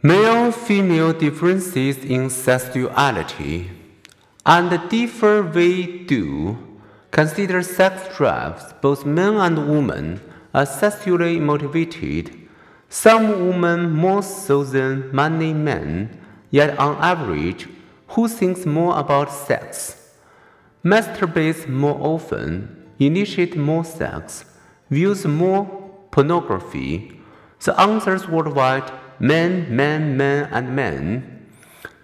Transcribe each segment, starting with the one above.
Male female differences in sexuality and the differ we do consider sex drives both men and women as sexually motivated, some women more so than many men, yet on average, who thinks more about sex, masturbates more often, initiate more sex, views more pornography. The answers worldwide men, men, men, and men.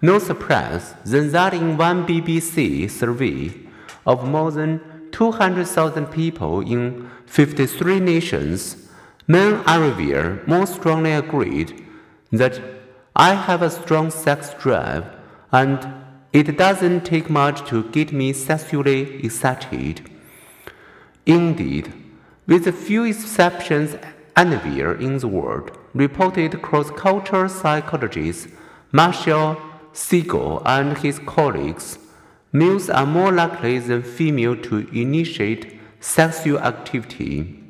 No surprise then that in one BBC survey of more than 200,000 people in 53 nations, men everywhere more strongly agreed that I have a strong sex drive and it doesn't take much to get me sexually excited. Indeed, with a few exceptions anywhere in the world, reported cross-cultural psychologist Marshall Segall and his colleagues, males are more likely than females to initiate sexual activity.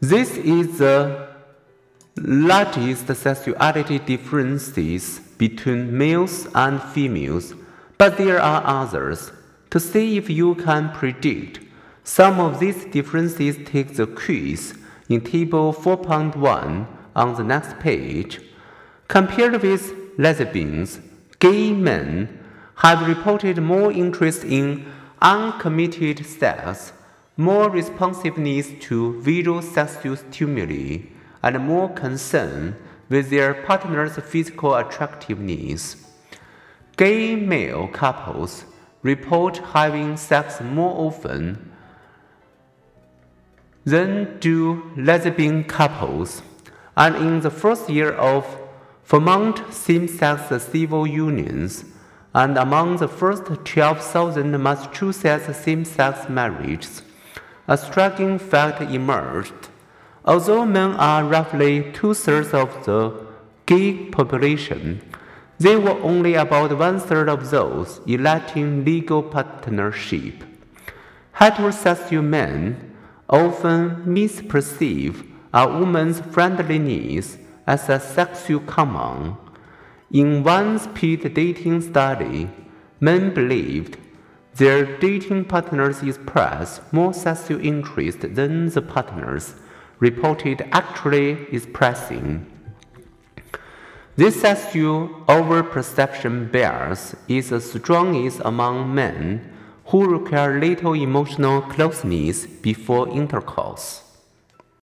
This is the largest sexuality differences between males and females, but there are others. To see if you can predict some of these differences, take the quiz in Table 4.1 on the next page. Compared with lesbians, gay men have reported more interest in uncommitted sex, more responsiveness to visual sexual stimuli, and more concern with their partner's physical attractiveness. Gay male couples report having sex more often than do lesbian couples, and in the first year of Vermont same-sex civil unions, and among the first 12,000 Massachusetts same-sex marriages, a striking fact emerged. Although men are roughly two-thirds of the gay population, they were only about one-third of those electing legal partnership. Heterosexual men often misperceive a woman's friendliness as a sexual command. In one speed dating study, men believed their dating partners express more sexual interest than the partners reported actually expressing. This sexual overperception bias is the strongest among men who require little emotional closeness before intercourse.